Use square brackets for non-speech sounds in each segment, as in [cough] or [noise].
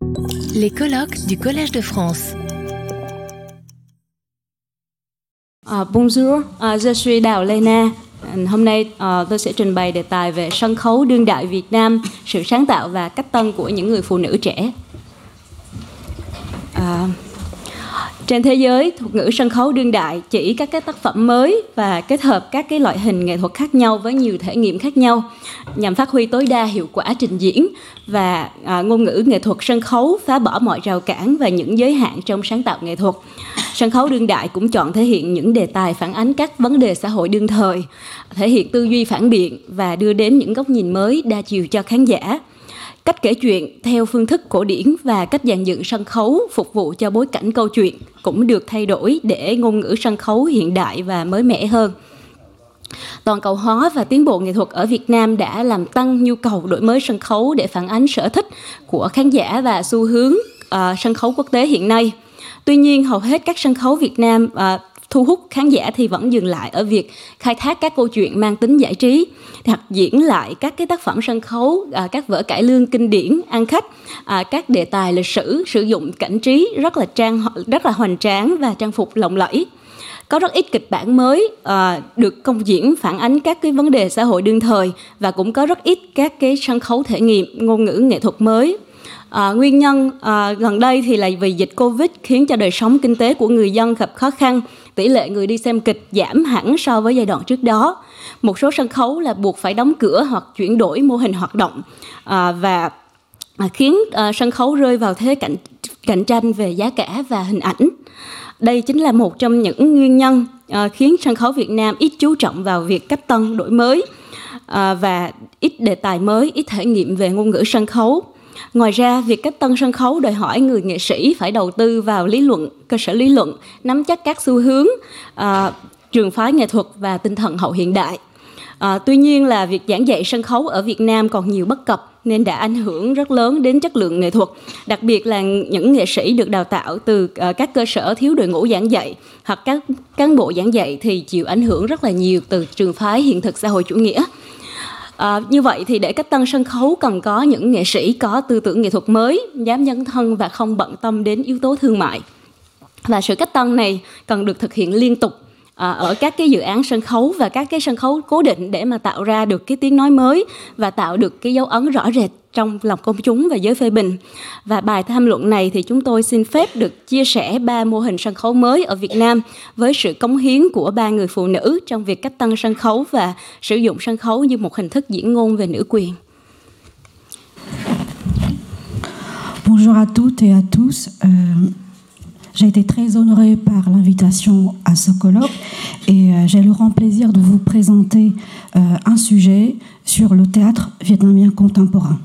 Les colloques du Collège de France. À, bonjour, à, je suis Đào Lê Na. À, hôm nay à, tôi sẽ trình bày đề tài về sân khấu đương đại Việt Nam, sự sáng tạo và cách tân của những người phụ nữ trẻ. À, trên thế giới, thuật ngữ sân khấu đương đại chỉ các cái tác phẩm mới và kết hợp các cái loại hình nghệ thuật khác nhau với nhiều thể nghiệm khác nhau nhằm phát huy tối đa hiệu quả trình diễn và à, ngôn ngữ nghệ thuật sân khấu phá bỏ mọi rào cản và những giới hạn trong sáng tạo nghệ thuật. Sân khấu đương đại cũng chọn thể hiện những đề tài phản ánh các vấn đề xã hội đương thời, thể hiện tư duy phản biện và đưa đến những góc nhìn mới đa chiều cho khán giả cách kể chuyện theo phương thức cổ điển và cách dàn dựng sân khấu phục vụ cho bối cảnh câu chuyện cũng được thay đổi để ngôn ngữ sân khấu hiện đại và mới mẻ hơn toàn cầu hóa và tiến bộ nghệ thuật ở Việt Nam đã làm tăng nhu cầu đổi mới sân khấu để phản ánh sở thích của khán giả và xu hướng uh, sân khấu quốc tế hiện nay. Tuy nhiên, hầu hết các sân khấu Việt Nam uh, thu hút khán giả thì vẫn dừng lại ở việc khai thác các câu chuyện mang tính giải trí hoặc diễn lại các cái tác phẩm sân khấu à, các vở cải lương kinh điển ăn khách. À, các đề tài lịch sử sử dụng cảnh trí rất là trang rất là hoành tráng và trang phục lộng lẫy. Có rất ít kịch bản mới à, được công diễn phản ánh các cái vấn đề xã hội đương thời và cũng có rất ít các cái sân khấu thể nghiệm ngôn ngữ nghệ thuật mới. À, nguyên nhân à, gần đây thì là vì dịch Covid khiến cho đời sống kinh tế của người dân gặp khó khăn, tỷ lệ người đi xem kịch giảm hẳn so với giai đoạn trước đó. Một số sân khấu là buộc phải đóng cửa hoặc chuyển đổi mô hình hoạt động à, và à, khiến à, sân khấu rơi vào thế cạnh cạnh tranh về giá cả và hình ảnh. Đây chính là một trong những nguyên nhân à, khiến sân khấu Việt Nam ít chú trọng vào việc cách tân đổi mới à, và ít đề tài mới, ít thể nghiệm về ngôn ngữ sân khấu. Ngoài ra, việc cách tân sân khấu đòi hỏi người nghệ sĩ phải đầu tư vào lý luận, cơ sở lý luận, nắm chắc các xu hướng, à, trường phái nghệ thuật và tinh thần hậu hiện đại. À, tuy nhiên là việc giảng dạy sân khấu ở Việt Nam còn nhiều bất cập nên đã ảnh hưởng rất lớn đến chất lượng nghệ thuật, đặc biệt là những nghệ sĩ được đào tạo từ uh, các cơ sở thiếu đội ngũ giảng dạy hoặc các cán bộ giảng dạy thì chịu ảnh hưởng rất là nhiều từ trường phái hiện thực xã hội chủ nghĩa. À, như vậy thì để cách tân sân khấu cần có những nghệ sĩ có tư tưởng nghệ thuật mới, dám nhân thân và không bận tâm đến yếu tố thương mại. Và sự cách tân này cần được thực hiện liên tục à, ở các cái dự án sân khấu và các cái sân khấu cố định để mà tạo ra được cái tiếng nói mới và tạo được cái dấu ấn rõ rệt trong lòng công chúng và giới phê bình. Và bài tham luận này thì chúng tôi xin phép được chia sẻ ba mô hình sân khấu mới ở Việt Nam với sự cống hiến của ba người phụ nữ trong việc cách tăng sân khấu và sử dụng sân khấu như một hình thức diễn ngôn về nữ quyền. Bonjour à toutes et à tous. Euh, J'ai été très honorée par l'invitation à ce colloque et euh, j'ai le grand plaisir de vous présenter euh, un sujet sur le théâtre vietnamien contemporain.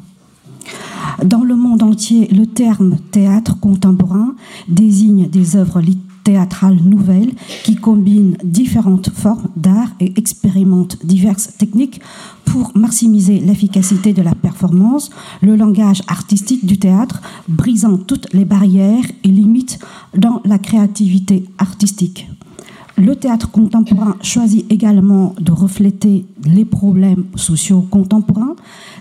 Dans le monde entier, le terme théâtre contemporain désigne des œuvres théâtrales nouvelles qui combinent différentes formes d'art et expérimentent diverses techniques pour maximiser l'efficacité de la performance, le langage artistique du théâtre, brisant toutes les barrières et limites dans la créativité artistique. Le théâtre contemporain choisit également de refléter les problèmes sociaux contemporains,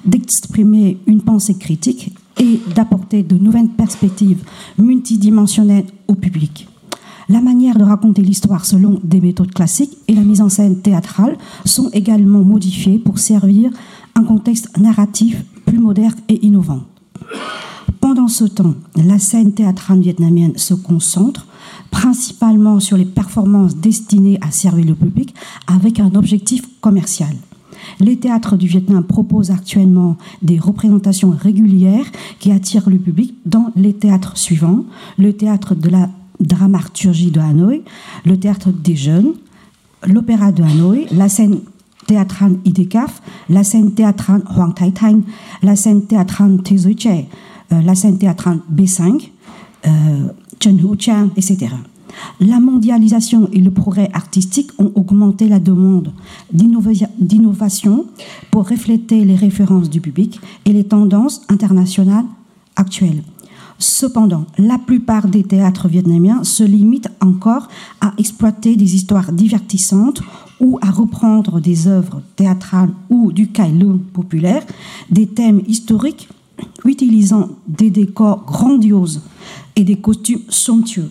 d'exprimer une pensée critique et d'apporter de nouvelles perspectives multidimensionnelles au public. La manière de raconter l'histoire selon des méthodes classiques et la mise en scène théâtrale sont également modifiées pour servir un contexte narratif plus moderne et innovant. Pendant ce temps, la scène théâtrale vietnamienne se concentre principalement sur les performances destinées à servir le public avec un objectif commercial. Les théâtres du Vietnam proposent actuellement des représentations régulières qui attirent le public dans les théâtres suivants le théâtre de la dramaturgie de Hanoï, le théâtre des jeunes, l'opéra de Hanoï, la scène théâtrale IDECAF, la scène théâtrale Hoàng Thái Thanh, la scène théâtrale trẻ, euh, la scène théâtrale B5, euh, Chen Hu Chang, etc. La mondialisation et le progrès artistique ont augmenté la demande d'innovation pour refléter les références du public et les tendances internationales actuelles. Cependant, la plupart des théâtres vietnamiens se limitent encore à exploiter des histoires divertissantes ou à reprendre des œuvres théâtrales ou du Kai populaire, des thèmes historiques utilisant des décors grandioses et des costumes somptueux.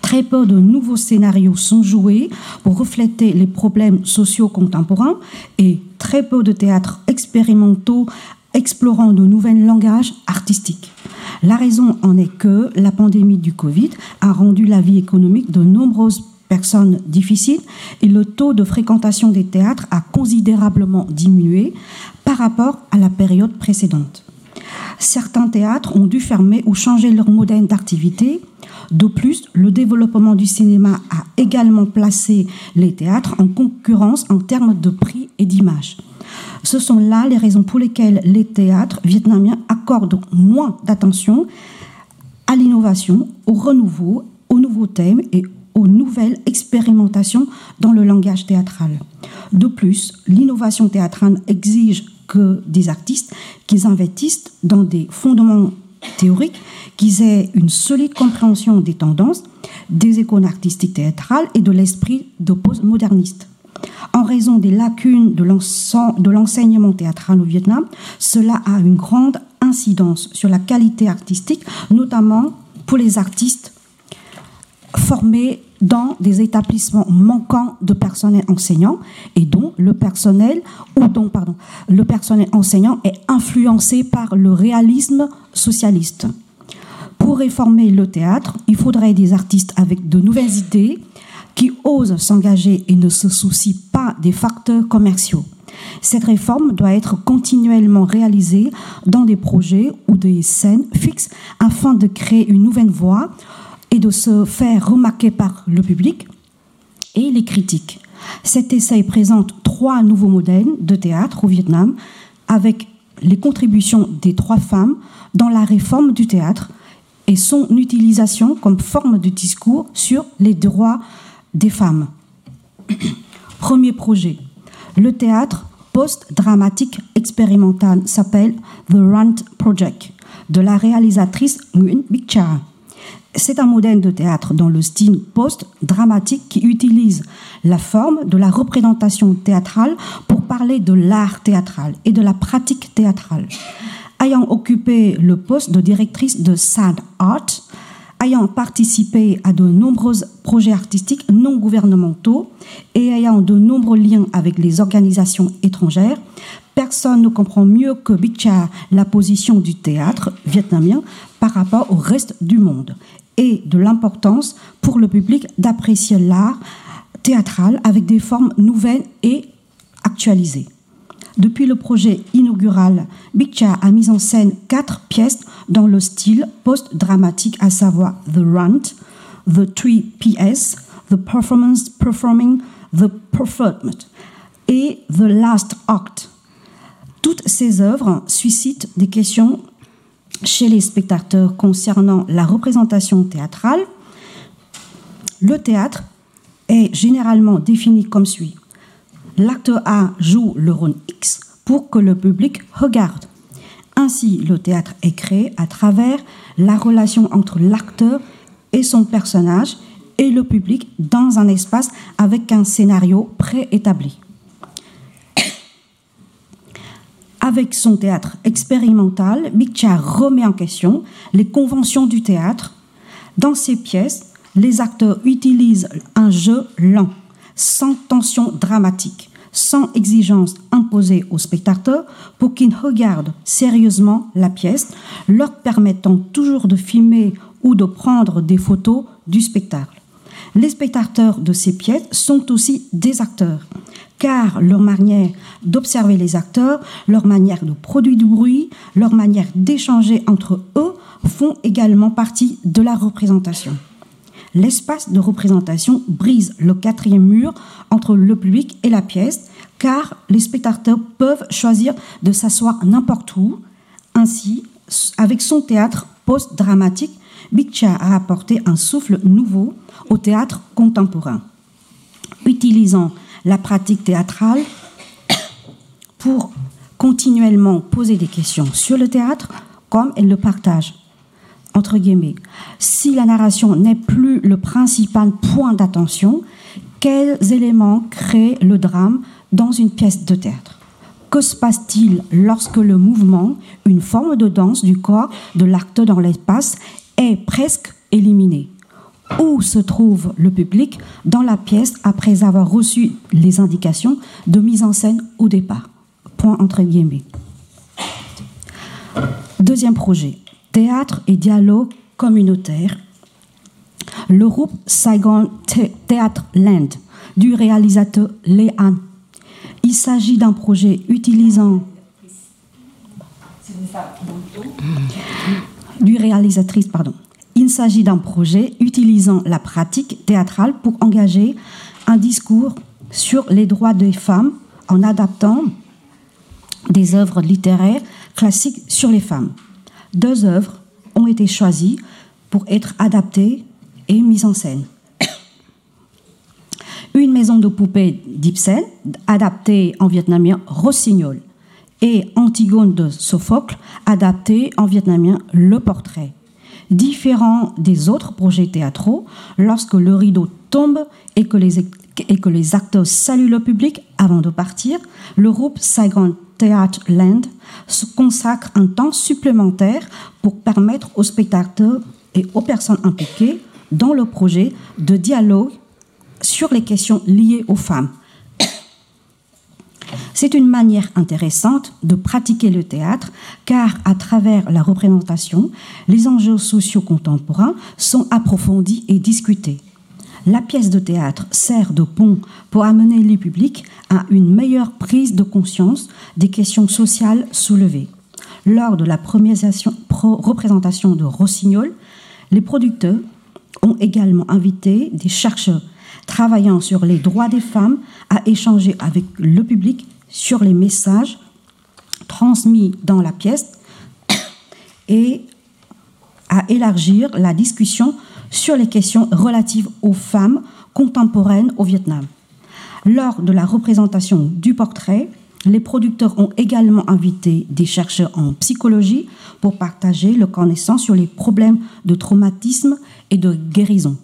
Très peu de nouveaux scénarios sont joués pour refléter les problèmes sociaux contemporains et très peu de théâtres expérimentaux explorant de nouveaux langages artistiques. La raison en est que la pandémie du Covid a rendu la vie économique de nombreuses personnes difficiles et le taux de fréquentation des théâtres a considérablement diminué par rapport à la période précédente. Certains théâtres ont dû fermer ou changer leur modèle d'activité. De plus, le développement du cinéma a également placé les théâtres en concurrence en termes de prix et d'image. Ce sont là les raisons pour lesquelles les théâtres vietnamiens accordent moins d'attention à l'innovation, au renouveau, aux nouveaux thèmes et aux nouvelles expérimentations dans le langage théâtral. De plus, l'innovation théâtrale exige que des artistes qu'ils investissent dans des fondements théoriques, qu'ils aient une solide compréhension des tendances, des icônes artistiques théâtrales et de l'esprit de postmoderniste. En raison des lacunes de l'enseignement théâtral au Vietnam, cela a une grande incidence sur la qualité artistique, notamment pour les artistes formés dans des établissements manquant de personnel enseignant et dont le personnel le personnel enseignant est influencé par le réalisme socialiste. Pour réformer le théâtre, il faudrait des artistes avec de nouvelles idées qui osent s'engager et ne se soucient pas des facteurs commerciaux. Cette réforme doit être continuellement réalisée dans des projets ou des scènes fixes afin de créer une nouvelle voie et de se faire remarquer par le public et les critiques. Cet essai présente trois nouveaux modèles de théâtre au Vietnam avec les contributions des trois femmes dans la réforme du théâtre et son utilisation comme forme de discours sur les droits des femmes. Premier projet, le théâtre post-dramatique expérimental s'appelle The Rant Project de la réalisatrice Nguyen Bích. C'est un modèle de théâtre dans le style post-dramatique qui utilise la forme de la représentation théâtrale pour parler de l'art théâtral et de la pratique théâtrale. Ayant occupé le poste de directrice de SAD Art, ayant participé à de nombreux projets artistiques non gouvernementaux et ayant de nombreux liens avec les organisations étrangères, personne ne comprend mieux que Bicha la position du théâtre vietnamien par rapport au reste du monde et de l'importance pour le public d'apprécier l'art théâtral avec des formes nouvelles et actualisées. Depuis le projet inaugural, Bikcha a mis en scène quatre pièces dans le style post-dramatique, à savoir The Rant, The Three PS, The Performance Performing the Performance et The Last Act. Toutes ces œuvres suscitent des questions chez les spectateurs concernant la représentation théâtrale, le théâtre est généralement défini comme suit. L'acteur A joue le rôle X pour que le public regarde. Ainsi, le théâtre est créé à travers la relation entre l'acteur et son personnage et le public dans un espace avec un scénario préétabli. Avec son théâtre expérimental, Biccia remet en question les conventions du théâtre. Dans ses pièces, les acteurs utilisent un jeu lent, sans tension dramatique, sans exigence imposée aux spectateurs pour qu'ils regardent sérieusement la pièce, leur permettant toujours de filmer ou de prendre des photos du spectacle. Les spectateurs de ces pièces sont aussi des acteurs car leur manière d'observer les acteurs, leur manière de produire du bruit, leur manière d'échanger entre eux font également partie de la représentation. L'espace de représentation brise le quatrième mur entre le public et la pièce, car les spectateurs peuvent choisir de s'asseoir n'importe où. Ainsi, avec son théâtre post-dramatique, Biccia a apporté un souffle nouveau au théâtre contemporain. Utilisant la pratique théâtrale pour continuellement poser des questions sur le théâtre comme elle le partage. Entre guillemets, si la narration n'est plus le principal point d'attention, quels éléments créent le drame dans une pièce de théâtre? Que se passe-t-il lorsque le mouvement, une forme de danse du corps de l'acte dans l'espace, est presque éliminé? Où se trouve le public dans la pièce après avoir reçu les indications de mise en scène au départ? Point entre guillemets. Deuxième projet, théâtre et dialogue communautaire. Le groupe Saigon Théâtre Land du réalisateur Léan. Il s'agit d'un projet utilisant du réalisatrice, pardon. Il s'agit d'un projet utilisant la pratique théâtrale pour engager un discours sur les droits des femmes en adaptant des œuvres littéraires classiques sur les femmes. Deux œuvres ont été choisies pour être adaptées et mises en scène. [coughs] Une maison de poupées d'Ibsen, adaptée en vietnamien Rossignol, et Antigone de Sophocle, adaptée en vietnamien Le Portrait. Différent des autres projets théâtraux, lorsque le rideau tombe et que les, acteurs saluent le public avant de partir, le groupe Saigon Theatre Land se consacre un temps supplémentaire pour permettre aux spectateurs et aux personnes impliquées dans le projet de dialogue sur les questions liées aux femmes. C'est une manière intéressante de pratiquer le théâtre car à travers la représentation, les enjeux sociaux contemporains sont approfondis et discutés. La pièce de théâtre sert de pont pour amener les publics à une meilleure prise de conscience des questions sociales soulevées. Lors de la première représentation de Rossignol, les producteurs ont également invité des chercheurs travaillant sur les droits des femmes à échanger avec le public sur les messages transmis dans la pièce [coughs] et à élargir la discussion sur les questions relatives aux femmes contemporaines au Vietnam. Lors de la représentation du portrait, les producteurs ont également invité des chercheurs en psychologie pour partager leurs connaissances sur les problèmes de traumatisme et de guérison.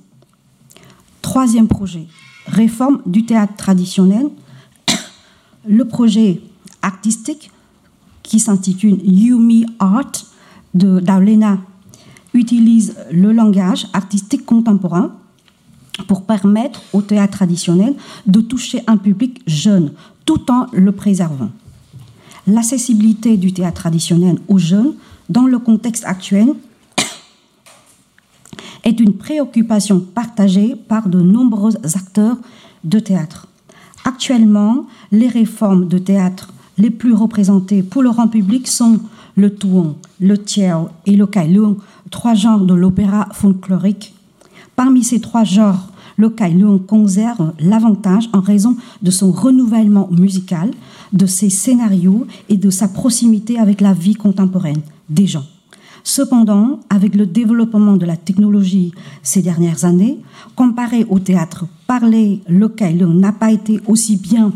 Troisième projet, réforme du théâtre traditionnel. [coughs] Le projet artistique qui s'intitule Yumi Art de Daulena utilise le langage artistique contemporain pour permettre au théâtre traditionnel de toucher un public jeune tout en le préservant. L'accessibilité du théâtre traditionnel aux jeunes dans le contexte actuel [coughs] est une préoccupation partagée par de nombreux acteurs de théâtre. Actuellement, les réformes de théâtre les plus représentées pour le grand public sont le tuong, le tiao et le kailung, trois genres de l'opéra folklorique. Parmi ces trois genres, le kailung conserve l'avantage en raison de son renouvellement musical, de ses scénarios et de sa proximité avec la vie contemporaine des gens. Cependant, avec le développement de la technologie ces dernières années, comparé au théâtre parlé, le kailung n'a pas été aussi bien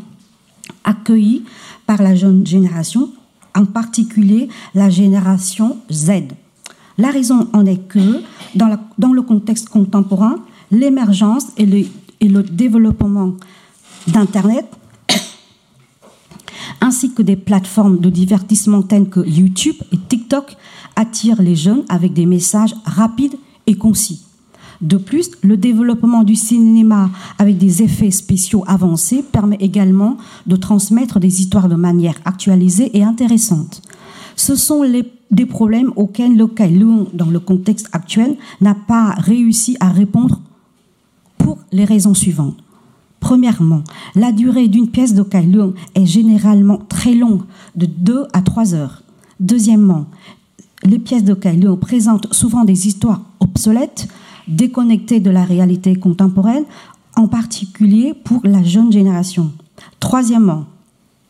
accueilli par la jeune génération, en particulier la génération Z. La raison en est que, dans, le contexte contemporain, l'émergence et le, et le développement d'Internet, ainsi que des plateformes de divertissement telles que YouTube et TikTok, attirent les jeunes avec des messages rapides et concis. De plus, le développement du cinéma avec des effets spéciaux avancés permet également de transmettre des histoires de manière actualisée et intéressante. Ce sont les, des problèmes auxquels le Kailung, dans le contexte actuel, n'a pas réussi à répondre pour les raisons suivantes. Premièrement, la durée d'une pièce de Kailung est généralement très longue, de 2 à 3 heures. Deuxièmement, les pièces de Kailung présentent souvent des histoires obsolètes, déconnectées de la réalité contemporaine, en particulier pour la jeune génération. Troisièmement,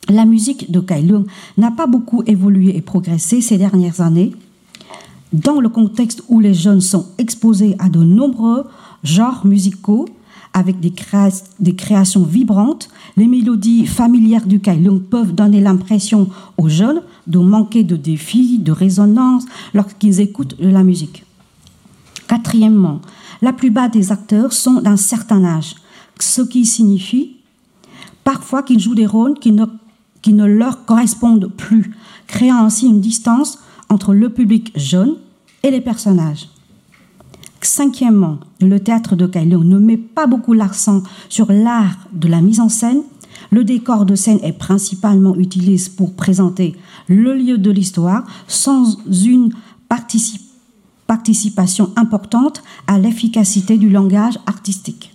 la musique de Kailung n'a pas beaucoup évolué et progressé ces dernières années. Dans le contexte où les jeunes sont exposés à de nombreux genres musicaux, avec des, créations vibrantes, les mélodies familières du Kailung peuvent donner l'impression aux jeunes de manquer de défis, de résonance lorsqu'ils écoutent la musique. Quatrièmement, la plupart des acteurs sont d'un certain âge, ce qui signifie parfois qu'ils jouent des rôles qui ne qui ne leur correspondent plus, créant ainsi une distance entre le public jeune et les personnages. Cinquièmement, le théâtre de Kailung ne met pas beaucoup l'accent sur l'art de la mise en scène. Le décor de scène est principalement utilisé pour présenter le lieu de l'histoire sans une participation importante à l'efficacité du langage artistique.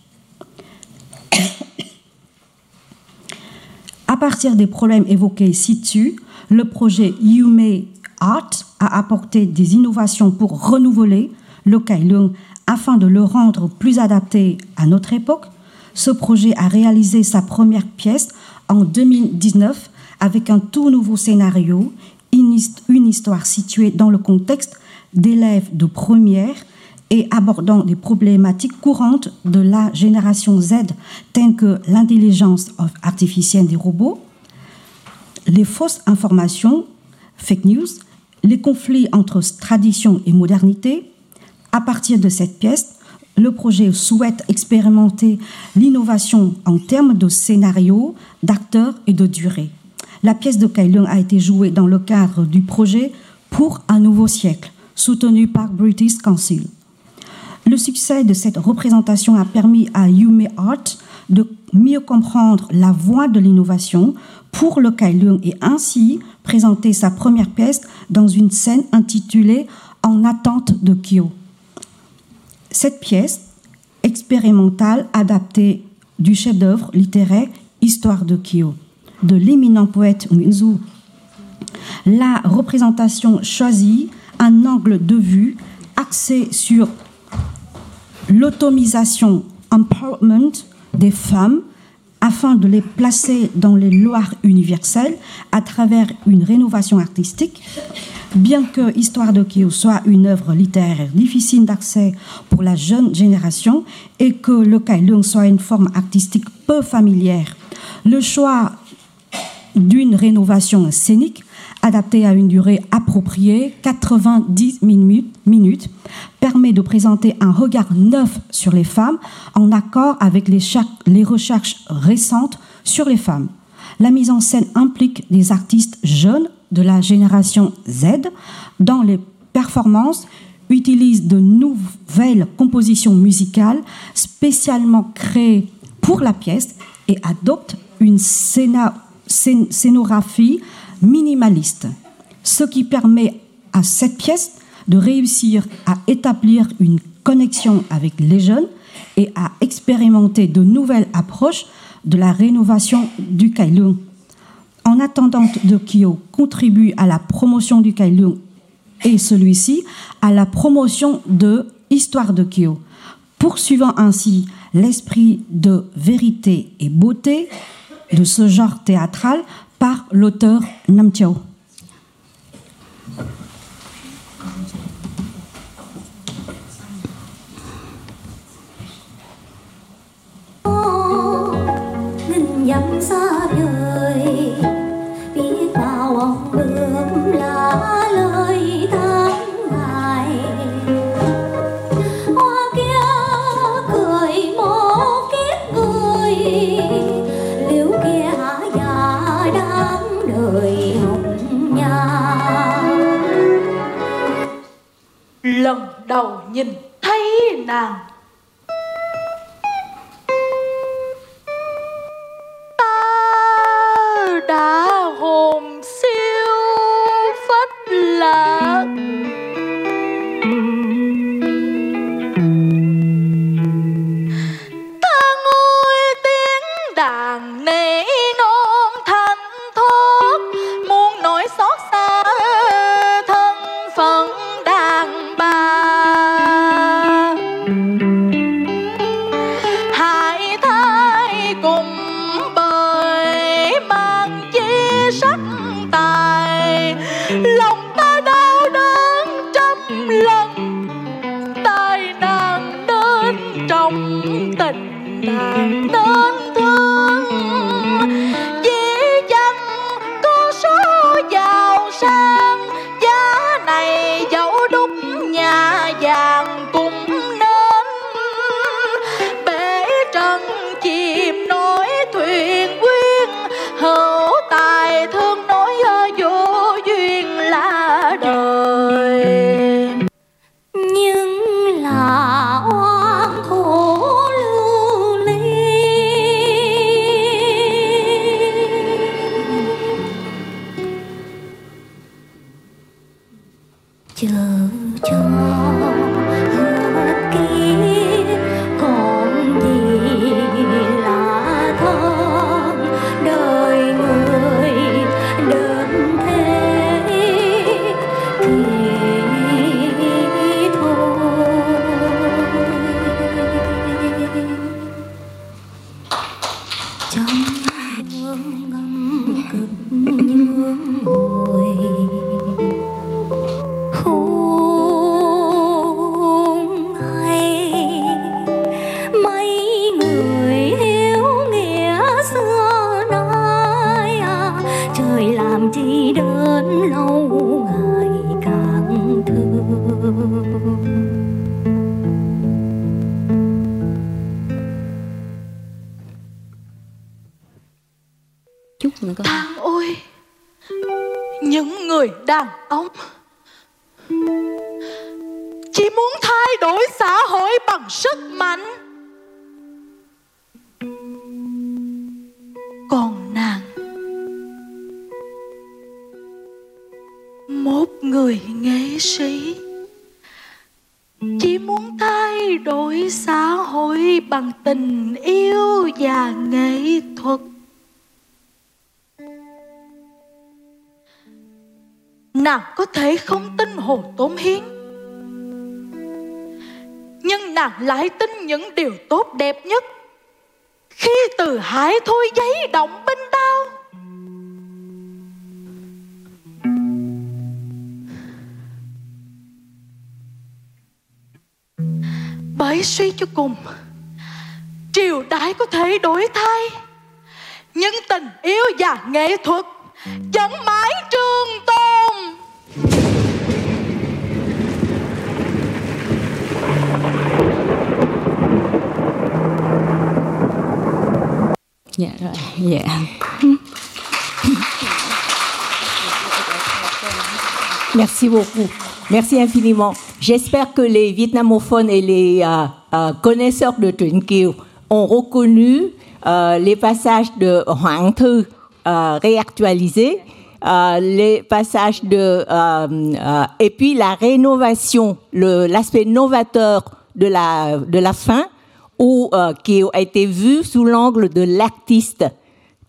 À partir des problèmes évoqués ci-dessus, le projet Yume Art a apporté des innovations pour renouveler le Kailung afin de le rendre plus adapté à notre époque. Ce projet a réalisé sa première pièce en 2019 avec un tout nouveau scénario, une histoire située dans le contexte d'élèves de première et abordant des problématiques courantes de la génération Z, telles que l'intelligence artificielle des robots, les fausses informations, fake news, les conflits entre tradition et modernité. À partir de cette pièce, le projet souhaite expérimenter l'innovation en termes de scénario, d'acteurs et de durée. La pièce de Kailung a été jouée dans le cadre du projet Pour un nouveau siècle, soutenu par British Council. Le succès de cette représentation a permis à Yume Art de mieux comprendre la voie de l'innovation pour le Kailung et ainsi présenter sa première pièce dans une scène intitulée En attente de Kyo. Cette pièce expérimentale adaptée du chef-d'œuvre littéraire Histoire de Kyo de l'éminent poète Nguyen La représentation choisit un angle de vue axé sur l'automisation, empowerment des femmes afin de les placer dans les lois universelles à travers une rénovation artistique. Bien que Histoire de Kyo soit une œuvre littéraire difficile d'accès pour la jeune génération et que le Kailung soit une forme artistique peu familière, le choix d'une rénovation scénique adaptée à une durée appropriée, 90 minutes, permet de présenter un regard neuf sur les femmes en accord avec les, les recherches récentes sur les femmes. La mise en scène implique des artistes jeunes de la génération Z dans les performances utilise de nouvelles compositions musicales spécialement créées pour la pièce et adopte une scénographie minimaliste, ce qui permet à cette pièce de réussir à établir une connexion avec les jeunes et à expérimenter de nouvelles approches de la rénovation du Kailung. En attendant de Kyo contribue à la promotion du Kailung et celui-ci à la promotion de Histoire de Kyo, poursuivant ainsi l'esprit de vérité et beauté de ce genre théâtral par l'auteur Nam Chao. xa đời biết bao ông bừa Chỉ muốn thay đổi xã hội bằng sức mạnh. Còn nàng, Một người nghệ sĩ, Chỉ muốn thay đổi xã hội bằng tình yêu và nghệ thuật. Nàng có thể không tin Hồ Tốn Hiến. Nhưng nàng lại tin những điều tốt đẹp nhất. Khi từ hải thôi giấy động bên đau Bởi suy cho cùng, Triều đại có thể đổi thay. Nhưng tình yêu và nghệ thuật Vẫn mãi rồi dạ Merci beaucoup. Merci infiniment. J'espère que les vietnamophones et les euh, euh, connaisseurs de Truyện Kiều ont reconnu euh, les passages de Hoàng Thư euh, réactualisés, euh, les passages de euh, et puis la rénovation, l'aspect novateur de la de la fin, où euh, qui a été vu sous l'angle de l'artiste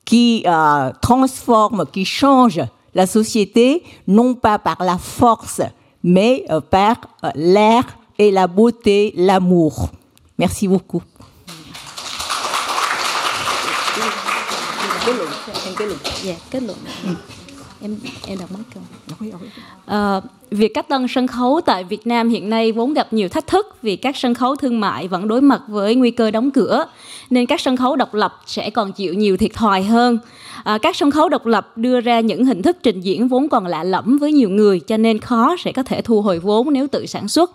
qui euh, transforme, qui change la société, non pas par la force, mais euh, par l'air et la beauté, l'amour. Merci beaucoup. Em em đọc mất câu Ờ, việc cách tân sân khấu tại Việt Nam hiện nay vốn gặp nhiều thách thức vì các sân khấu thương mại vẫn đối mặt với nguy cơ đóng cửa nên các sân khấu độc lập sẽ còn chịu nhiều thiệt thòi hơn. À, các sân khấu độc lập đưa ra những hình thức trình diễn vốn còn lạ lẫm với nhiều người cho nên khó sẽ có thể thu hồi vốn nếu tự sản xuất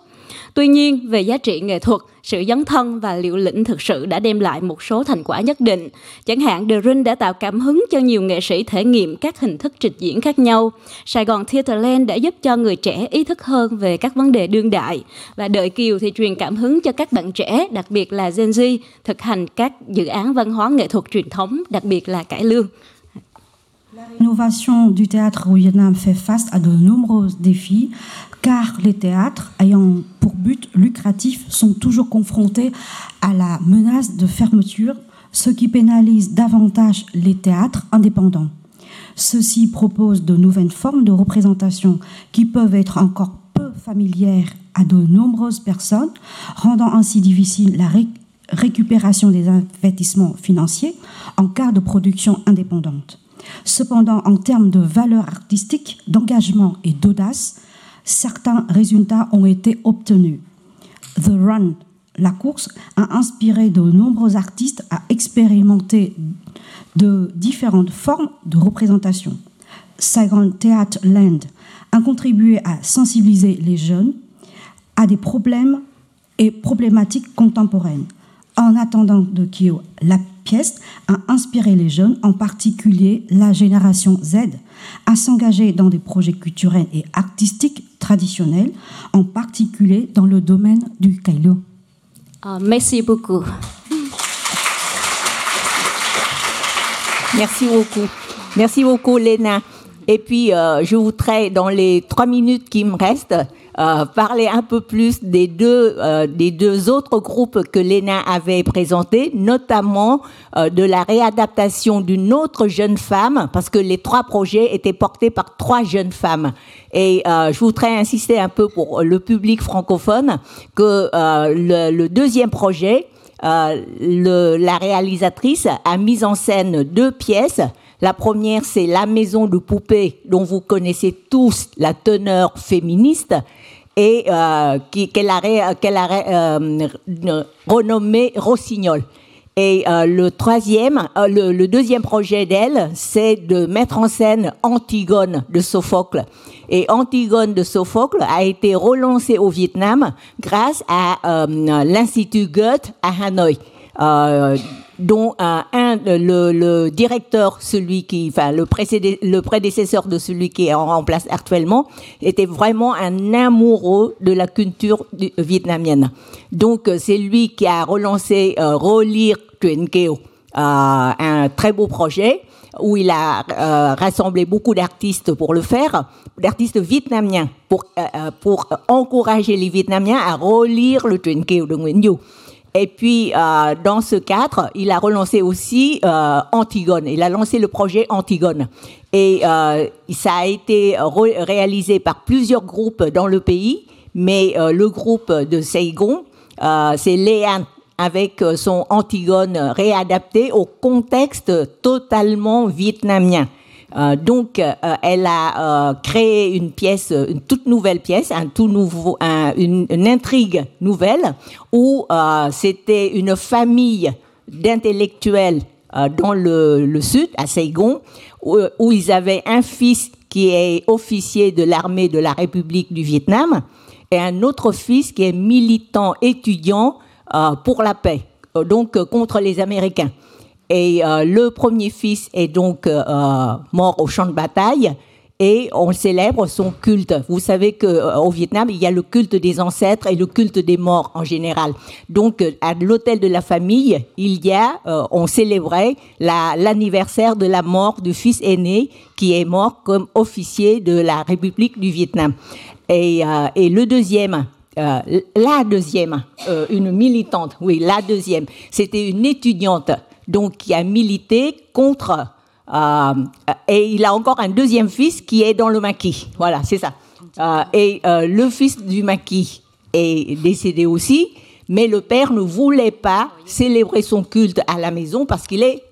Tuy nhiên, về giá trị nghệ thuật, sự dấn thân và liệu lĩnh thực sự đã đem lại một số thành quả nhất định. Chẳng hạn, The Ring đã tạo cảm hứng cho nhiều nghệ sĩ thể nghiệm các hình thức trình diễn khác nhau. Sài Gòn Theaterland đã giúp cho người trẻ ý thức hơn về các vấn đề đương đại. Và Đợi Kiều thì truyền cảm hứng cho các bạn trẻ, đặc biệt là Gen Z, thực hành các dự án văn hóa nghệ thuật truyền thống, đặc biệt là cải lương. L'innovation du théâtre au Vietnam fait face à de nombreux défis car les théâtres ayant pour but lucratif sont toujours confrontés à la menace de fermeture, ce qui pénalise davantage les théâtres indépendants. Ceux-ci proposent de nouvelles formes de représentation qui peuvent être encore peu familières à de nombreuses personnes, rendant ainsi difficile la ré- récupération des investissements financiers en cas de production indépendante. Cependant, en termes de valeur artistique, d'engagement et d'audace, certains résultats ont été obtenus. The Run, la course, a inspiré de nombreux artistes à expérimenter de différentes formes de représentation. Saigon Theatre Land a contribué à sensibiliser les jeunes à des problèmes et problématiques contemporaines. En attendant de Kyo, la pièce a inspiré les jeunes, en particulier la génération Z, à s'engager dans des projets culturels et artistiques traditionnels, en particulier dans le domaine du kailo. À, merci beaucoup. Merci beaucoup. Merci beaucoup, Léna. Et puis, euh, je voudrais, dans les trois minutes qui me restent, euh, parler un peu plus des deux, euh, des deux autres groupes que l'ENA avait présentés, notamment euh, de la réadaptation d'une autre jeune femme, parce que les trois projets étaient portés par trois jeunes femmes. Et je voudrais insister un peu pour le public francophone que le, le, deuxième projet, le, la réalisatrice a mis en scène deux pièces la première, c'est La maison de poupée, dont vous connaissez tous la teneur féministe et euh, qu'elle a, euh, renommée Rossignol. Et euh, le troisième, le, deuxième projet d'elle, c'est de mettre en scène Antigone de Sophocle. Et Antigone de Sophocle a été relancée au Vietnam grâce à l'Institut Goethe à Hanoï dont un, le, directeur, celui qui, enfin le, le prédécesseur de celui qui est en, place actuellement, était vraiment un amoureux de la culture vietnamienne. Donc euh, c'est lui qui a relancé euh, Relire Truyện Kiều, euh, un très beau projet où il a euh, rassemblé beaucoup d'artistes pour le faire, d'artistes vietnamiens, pour, pour encourager les Vietnamiens à relire le Truyện Kiều de Nguyễn Du. Et puis, euh, dans ce cadre, il a relancé aussi euh, Antigone. Il a lancé le projet Antigone. Et euh, ça a été réalisé par plusieurs groupes dans le pays, mais euh, le groupe de Saigon, euh, c'est Léan avec son Antigone réadapté au contexte totalement vietnamien. Euh, donc, euh, elle a euh, créé une pièce, une toute nouvelle pièce, un tout nouveau, une, intrigue nouvelle où c'était une famille d'intellectuels dans le, sud, à Saigon, où, où, ils avaient un fils qui est officier de l'armée de la République du Vietnam et un autre fils qui est militant étudiant pour la paix, donc contre les Américains. Et euh, le premier fils est donc euh, mort au champ de bataille et on célèbre son culte. Vous savez que euh, au Vietnam, il y a le culte des ancêtres et le culte des morts en général. Donc à l'hôtel de la famille, il y a on célébrait l'anniversaire de la mort du fils aîné qui est mort comme officier de la République du Vietnam. Et, et le deuxième la deuxième, une militante, oui, la deuxième, c'était une étudiante donc qui a milité contre. Euh, et il a encore un deuxième fils qui est dans le maquis. Voilà, c'est ça. Euh, et euh, le fils du maquis est décédé aussi, mais le père ne voulait pas célébrer son culte à la maison parce qu'il est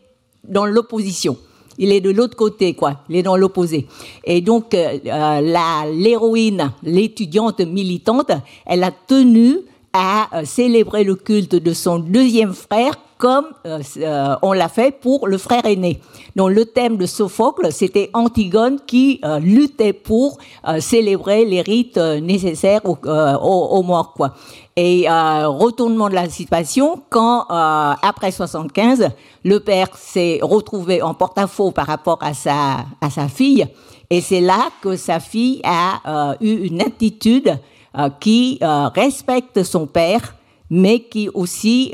dans l'opposition. Il est de l'autre côté, quoi. Il est dans l'opposé. Et donc, l'héroïne, l'étudiante militante, elle a tenu à célébrer le culte de son deuxième frère comme euh, euh, on l'a fait pour le frère aîné. Donc le thème de Sophocle, c'était Antigone qui euh, luttait pour célébrer les rites nécessaires aux, aux, morts. Quoi. Et retournement de la situation, quand après 75, le père s'est retrouvé en porte-à-faux par rapport à sa, à sa fille, et c'est là que sa fille a eu une attitude qui respecte son père, mais qui aussi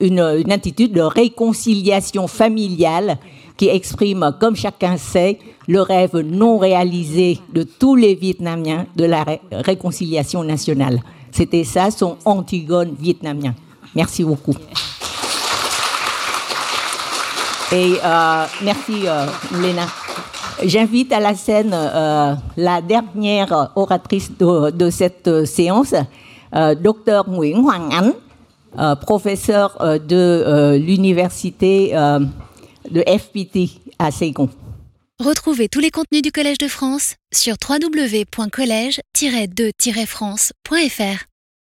une, attitude de réconciliation familiale qui exprime, comme chacun sait, le rêve non réalisé de tous les Vietnamiens de la réconciliation nationale. C'était ça son Antigone vietnamien. Merci beaucoup. Et euh, merci, euh, Léna. J'invite à la scène euh, la dernière oratrice de, cette séance, docteur Nguyen Hoàng Anh, euh, professeur euh, de euh, l'université de FPT à Saigon. Retrouvez tous les contenus du Collège de France sur www.colège-2-france.fr.